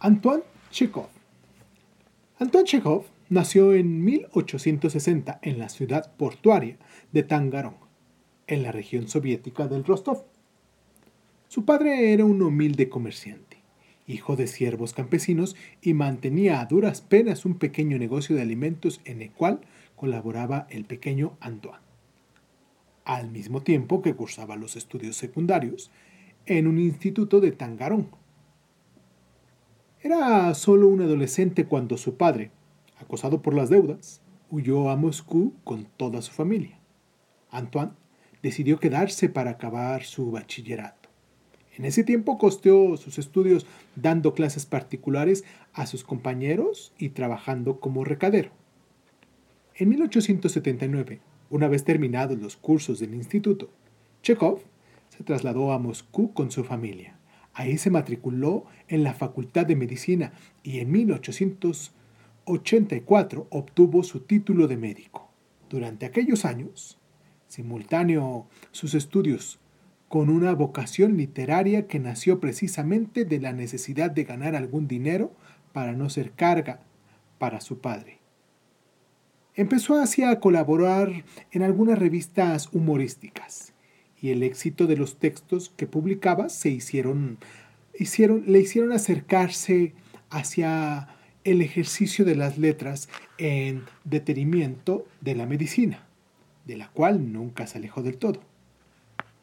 Antoine Chekhov. Antoine Chekhov nació en 1860 en la ciudad portuaria de Tangarong, en la región soviética del Rostov. Su padre era un humilde comerciante, hijo de siervos campesinos y mantenía a duras penas un pequeño negocio de alimentos en el cual colaboraba el pequeño Antoine. Al mismo tiempo que cursaba los estudios secundarios en un instituto de Tangarong, era solo un adolescente cuando su padre, acosado por las deudas, huyó a Moscú con toda su familia. Antoine decidió quedarse para acabar su bachillerato. En ese tiempo costeó sus estudios dando clases particulares a sus compañeros y trabajando como recadero. En 1879, una vez terminados los cursos del instituto, Chekhov se trasladó a Moscú con su familia. Ahí se matriculó en la Facultad de Medicina y en 1884 obtuvo su título de médico. Durante aquellos años, simultáneo sus estudios con una vocación literaria que nació precisamente de la necesidad de ganar algún dinero para no ser carga para su padre. Empezó así a colaborar en algunas revistas humorísticas y el éxito de los textos que publicaba se hicieron, hicieron, le hicieron acercarse hacia el ejercicio de las letras en detenimiento de la medicina, de la cual nunca se alejó del todo.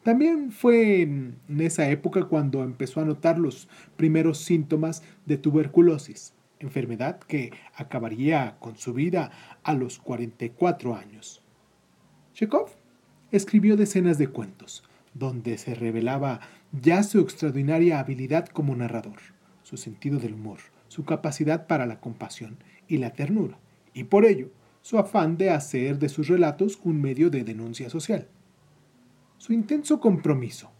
También fue en esa época cuando empezó a notar los primeros síntomas de tuberculosis, enfermedad que acabaría con su vida a los 44 años. Chekhov escribió decenas de cuentos, donde se revelaba ya su extraordinaria habilidad como narrador, su sentido del humor, su capacidad para la compasión y la ternura, y por ello su afán de hacer de sus relatos un medio de denuncia social. Su intenso compromiso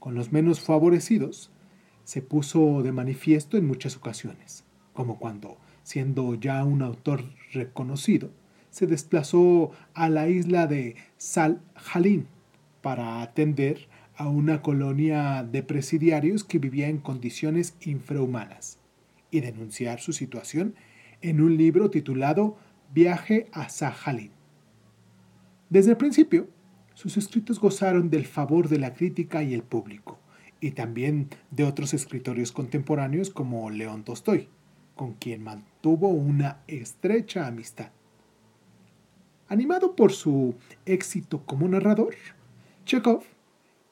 con los menos favorecidos se puso de manifiesto en muchas ocasiones, como cuando, siendo ya un autor reconocido, se desplazó a la isla de Sal-Jalín para atender a una colonia de presidiarios que vivía en condiciones infrahumanas y denunciar su situación en un libro titulado Viaje a Sajalín. Desde el principio, sus escritos gozaron del favor de la crítica y el público, y también de otros escritores contemporáneos como León Tolstoy, con quien mantuvo una estrecha amistad. Animado por su éxito como narrador, Chekhov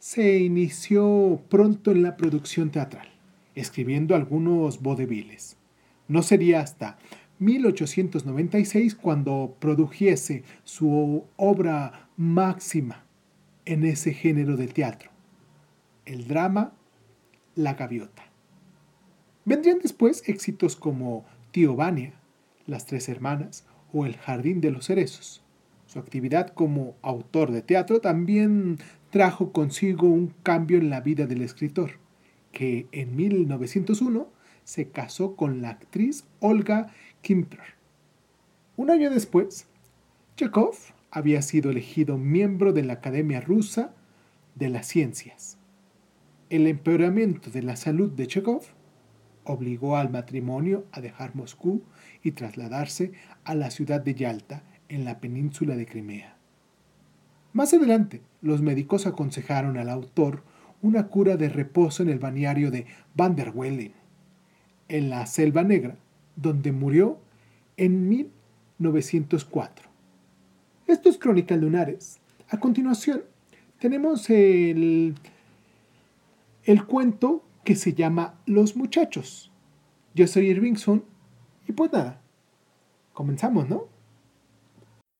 se inició pronto en la producción teatral, escribiendo algunos vodevils. No sería hasta 1896 cuando produjese su obra máxima en ese género de teatro, el drama La Gaviota. Vendrían después éxitos como Tío Vania, Las Tres Hermanas o El Jardín de los Cerezos. Su actividad como autor de teatro también trajo consigo un cambio en la vida del escritor, que en 1901 se casó con la actriz Olga Kimper. Un año después, Chekhov había sido elegido miembro de la Academia Rusa de las Ciencias. El empeoramiento de la salud de Chekhov obligó al matrimonio a dejar Moscú y trasladarse a la ciudad de Yalta en la península de Crimea. Más adelante, los médicos aconsejaron al autor una cura de reposo en el balneario de Van der Wellen, en la Selva Negra, donde murió en 1904. Esto es Crónicas Lunares. A continuación, tenemos el, el cuento que se llama Los Muchachos. Yo soy Irvingson y pues nada, comenzamos, ¿no?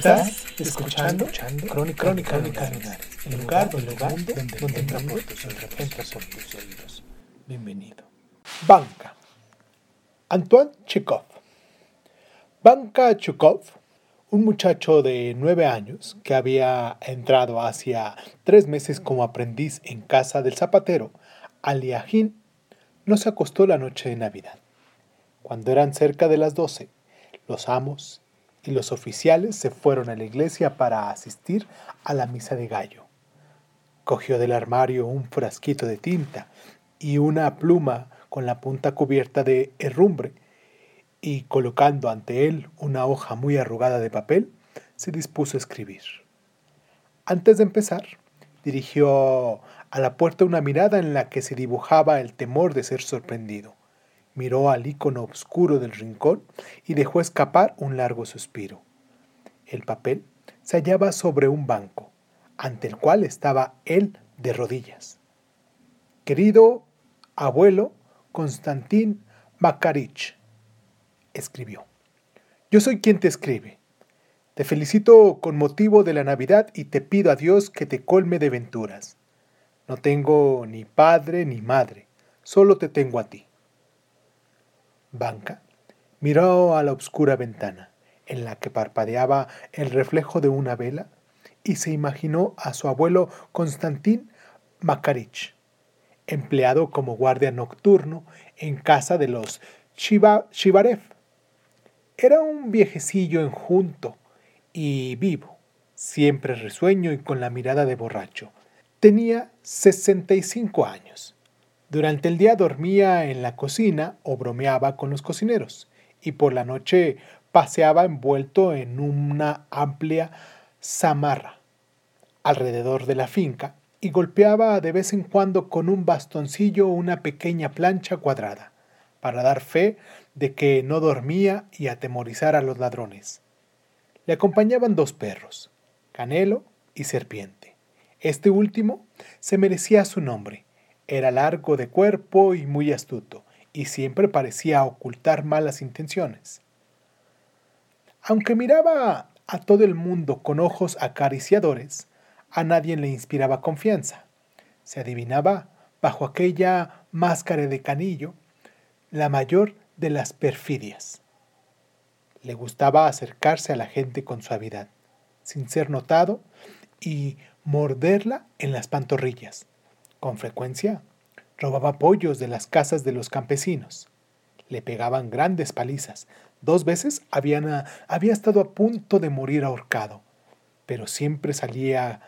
Estás escuchando, escuchando Crónica, Crónica, Crónica el lugar, el lugar donde, donde entra por tus, entra por tus oídos. Bienvenido. Banca. Antoine Chekhov. Banca Chekhov, un muchacho de nueve años que había entrado hacia tres meses como aprendiz en casa del zapatero Aliajín, no se acostó la noche de Navidad. Cuando eran cerca de las doce, los amos y los oficiales se fueron a la iglesia para asistir a la misa de gallo. Cogió del armario un frasquito de tinta y una pluma con la punta cubierta de herrumbre y colocando ante él una hoja muy arrugada de papel, se dispuso a escribir. Antes de empezar, dirigió a la puerta una mirada en la que se dibujaba el temor de ser sorprendido. Miró al icono oscuro del rincón y dejó escapar un largo suspiro. El papel se hallaba sobre un banco, ante el cual estaba él de rodillas. Querido abuelo Konstantin Makarich, escribió. Yo soy quien te escribe. Te felicito con motivo de la Navidad y te pido a Dios que te colme de venturas. No tengo ni padre ni madre, solo te tengo a ti. Banca miró a la oscura ventana, en la que parpadeaba el reflejo de una vela, y se imaginó a su abuelo Konstantin Makarich, empleado como guardia nocturno en casa de los Shivarev. Era un viejecillo enjunto y vivo, siempre risueño y con la mirada de borracho. Tenía 65 años. Durante el día dormía en la cocina o bromeaba con los cocineros y por la noche paseaba envuelto en una amplia zamarra alrededor de la finca y golpeaba de vez en cuando con un bastoncillo una pequeña plancha cuadrada para dar fe de que no dormía y atemorizar a los ladrones. Le acompañaban dos perros, Canelo y Serpiente. Este último se merecía su nombre. Era largo de cuerpo y muy astuto, y siempre parecía ocultar malas intenciones. Aunque miraba a todo el mundo con ojos acariciadores, a nadie le inspiraba confianza. Se adivinaba, bajo aquella máscara de canillo, la mayor de las perfidias. Le gustaba acercarse a la gente con suavidad, sin ser notado, y morderla en las pantorrillas. Con frecuencia, robaba pollos de las casas de los campesinos. Le pegaban grandes palizas. Dos veces había estado a punto de morir ahorcado, pero siempre salía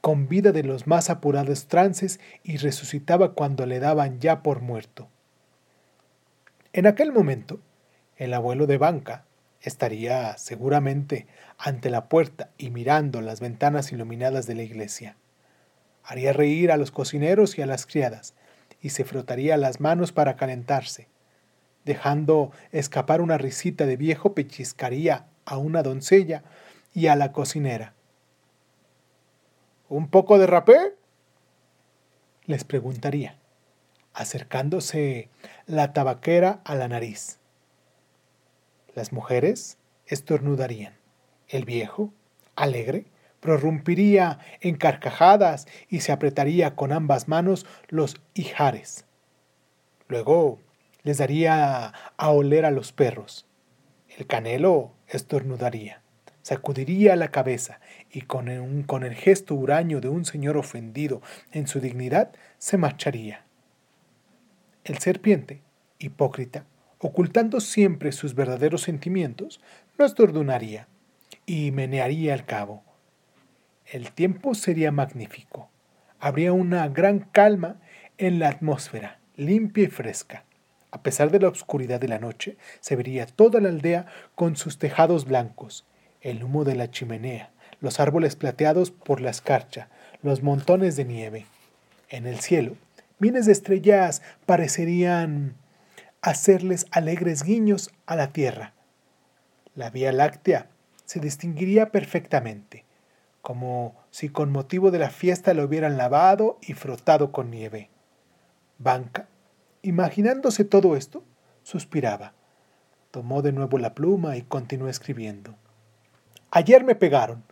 con vida de los más apurados trances y resucitaba cuando le daban ya por muerto. En aquel momento, el abuelo de Banca estaría seguramente ante la puerta y mirando las ventanas iluminadas de la iglesia. Haría reír a los cocineros y a las criadas, y se frotaría las manos para calentarse. Dejando escapar una risita de viejo, pellizcaría a una doncella y a la cocinera. ¿Un poco de rapé? les preguntaría acercándose la tabaquera a la nariz. Las mujeres estornudarían. El viejo, alegre, prorrumpiría en carcajadas y se apretaría con ambas manos los hijares. Luego les daría a oler a los perros. El canelo estornudaría, sacudiría la cabeza y con, con el gesto huraño de un señor ofendido en su dignidad se marcharía. El serpiente, hipócrita, ocultando siempre sus verdaderos sentimientos, no estornudaría y menearía el cabo. El tiempo sería magnífico. Habría una gran calma en la atmósfera, limpia y fresca. A pesar de la oscuridad de la noche, se vería toda la aldea con sus tejados blancos, el humo de la chimenea, los árboles plateados por la escarcha, los montones de nieve. En el cielo Miles de estrellas parecerían hacerles alegres guiños a la Tierra. La Vía Láctea se distinguiría perfectamente, como si con motivo de la fiesta lo hubieran lavado y frotado con nieve. Banca, imaginándose todo esto, suspiraba. Tomó de nuevo la pluma y continuó escribiendo. Ayer me pegaron,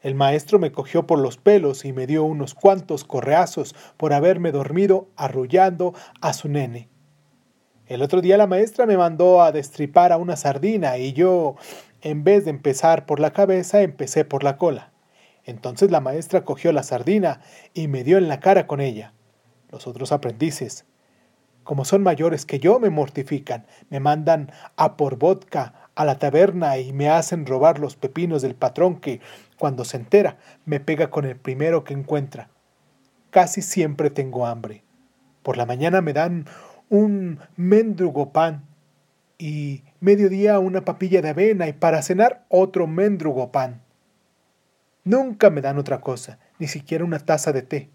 El maestro me cogió por los pelos y me dio unos cuantos correazos por haberme dormido arrullando a su nene. El otro día la maestra me mandó a destripar a una sardina y yo, en vez de empezar por la cabeza, empecé por la cola. Entonces la maestra cogió la sardina y me dio en la cara con ella. Los otros aprendices, como son mayores que yo, me mortifican, me mandan a por vodka a la taberna y me hacen robar los pepinos del patrón que, cuando se entera, me pega con el primero que encuentra. Casi siempre tengo hambre. Por la mañana me dan un mendrugo pan y mediodía una papilla de avena y para cenar otro mendrugo pan. Nunca me dan otra cosa, ni siquiera una taza de té.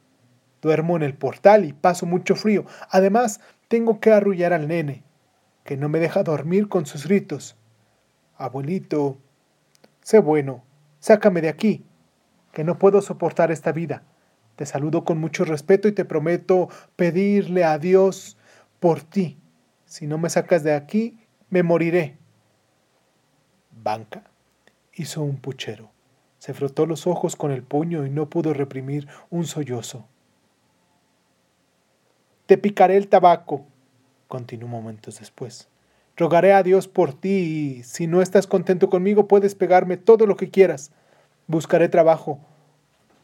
Duermo en el portal y paso mucho frío. Además, tengo que arrullar al nene, que no me deja dormir con sus gritos. Abuelito, sé bueno, sácame de aquí, que no puedo soportar esta vida. Te saludo con mucho respeto y te prometo pedirle a Dios por ti. Si no me sacas de aquí, me moriré. Banca hizo un puchero. Se frotó los ojos con el puño y no pudo reprimir un sollozo. Te picaré el tabaco, continuó momentos después. Rogaré a Dios por ti y si no estás contento conmigo puedes pegarme todo lo que quieras. Buscaré trabajo.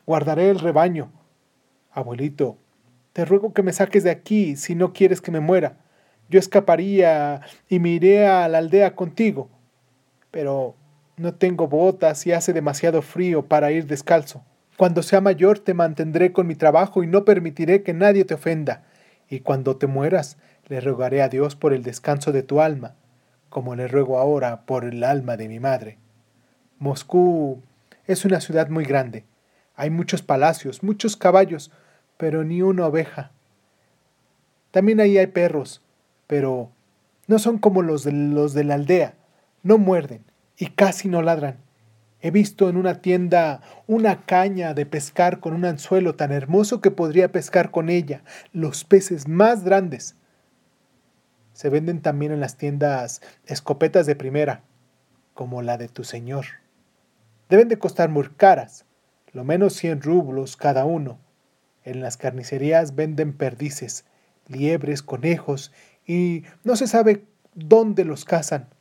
Guardaré el rebaño. Abuelito, te ruego que me saques de aquí si no quieres que me muera. Yo escaparía y me iré a la aldea contigo. Pero no tengo botas y hace demasiado frío para ir descalzo. Cuando sea mayor te mantendré con mi trabajo y no permitiré que nadie te ofenda. Y cuando te mueras, le rogaré a Dios por el descanso de tu alma, como le ruego ahora por el alma de mi madre. Moscú es una ciudad muy grande. Hay muchos palacios, muchos caballos, pero ni una oveja. También ahí hay perros, pero no son como los de, los de la aldea. No muerden y casi no ladran. He visto en una tienda una caña de pescar con un anzuelo tan hermoso que podría pescar con ella los peces más grandes. Se venden también en las tiendas escopetas de primera, como la de tu señor. Deben de costar muy caras, lo menos 100 rublos cada uno. En las carnicerías venden perdices, liebres, conejos y no se sabe dónde los cazan.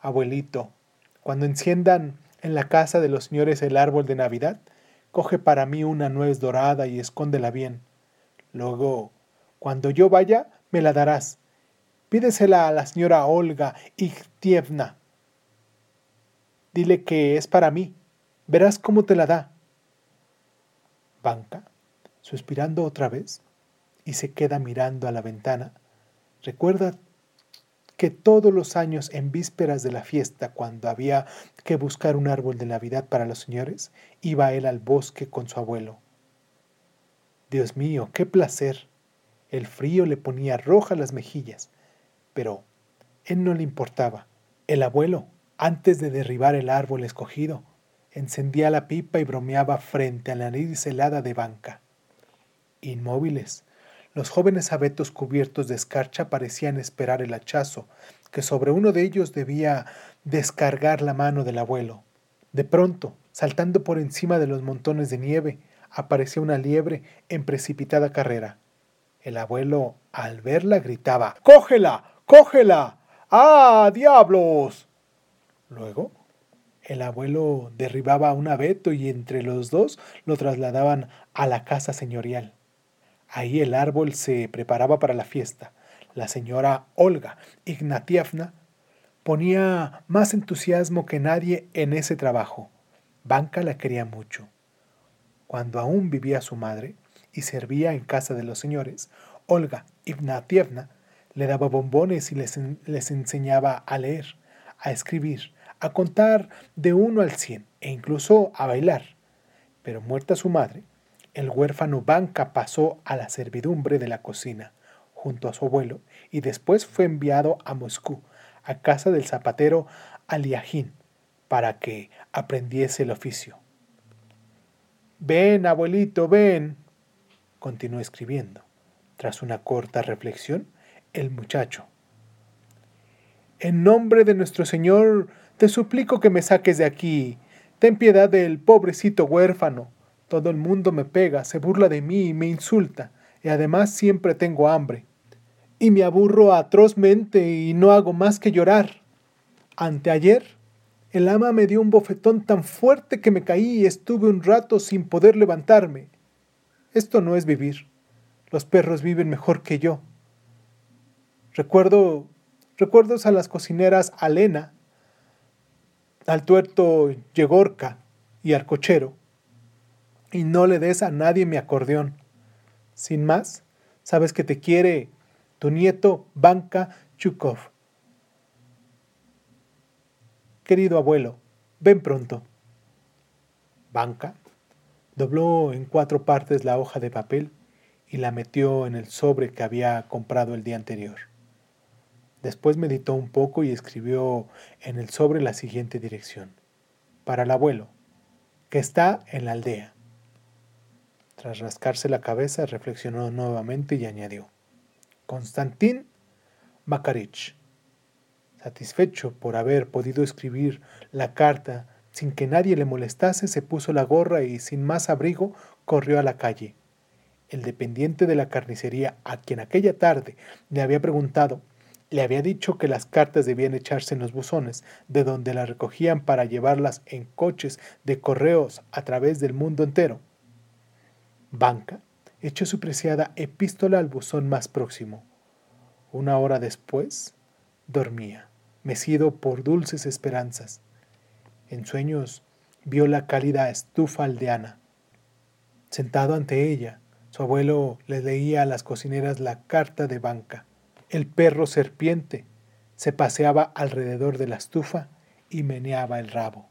Abuelito, cuando enciendan en la casa de los señores el árbol de Navidad, coge para mí una nuez dorada y escóndela bien. Luego, cuando yo vaya, me la darás. Pídesela a la señora Olga Igtievna. Dile que es para mí. Verás cómo te la da. Banca, suspirando otra vez, y se queda mirando a la ventana, recuerda que todos los años en vísperas de la fiesta, cuando había que buscar un árbol de Navidad para los señores, iba él al bosque con su abuelo. Dios mío, qué placer. El frío le ponía rojas las mejillas, pero él no le importaba. El abuelo, antes de derribar el árbol escogido, encendía la pipa y bromeaba frente a la nariz helada de banca. Inmóviles, los jóvenes abetos cubiertos de escarcha parecían esperar el hachazo, que sobre uno de ellos debía descargar la mano del abuelo. De pronto, saltando por encima de los montones de nieve, apareció una liebre en precipitada carrera. El abuelo, al verla, gritaba ¡Cógela! ¡Cógela! ¡Ah, diablos! Luego, el abuelo derribaba a un abeto y entre los dos lo trasladaban a la casa señorial. Ahí el árbol se preparaba para la fiesta. La señora Olga Ignatievna ponía más entusiasmo que nadie en ese trabajo. Banca la quería mucho. Cuando aún vivía su madre y servía en casa de los señores, Olga Ignatievna le daba bombones y les, les enseñaba a leer, a escribir, a contar de uno al cien e incluso a bailar. Pero muerta su madre, el huérfano Banca pasó a la servidumbre de la cocina, junto a su abuelo, y después fue enviado a Moscú, a casa del zapatero Aliajín, para que aprendiese el oficio. Ven, abuelito, ven, continuó escribiendo. Tras una corta reflexión, el muchacho. En nombre de nuestro Señor, te suplico que me saques de aquí. Ten piedad del pobrecito huérfano. Todo el mundo me pega, se burla de mí y me insulta, y además siempre tengo hambre. Y me aburro atrozmente y no hago más que llorar. Anteayer, el ama me dio un bofetón tan fuerte que me caí y estuve un rato sin poder levantarme. Esto no es vivir. Los perros viven mejor que yo. Recuerdo recuerdos a las cocineras Alena, al tuerto Yegorka y al cochero. Y no le des a nadie mi acordeón. Sin más, sabes que te quiere tu nieto Banca Chukov. Querido abuelo, ven pronto. Banca dobló en cuatro partes la hoja de papel y la metió en el sobre que había comprado el día anterior. Después meditó un poco y escribió en el sobre la siguiente dirección. Para el abuelo, que está en la aldea. Tras rascarse la cabeza, reflexionó nuevamente y añadió. Konstantin Makarich. Satisfecho por haber podido escribir la carta sin que nadie le molestase, se puso la gorra y sin más abrigo corrió a la calle. El dependiente de la carnicería, a quien aquella tarde le había preguntado le había dicho que las cartas debían echarse en los buzones, de donde las recogían para llevarlas en coches de correos a través del mundo entero. Banca echó su preciada epístola al buzón más próximo. Una hora después, dormía, mecido por dulces esperanzas. En sueños vio la cálida estufa aldeana. Sentado ante ella, su abuelo le leía a las cocineras la carta de banca. El perro serpiente se paseaba alrededor de la estufa y meneaba el rabo.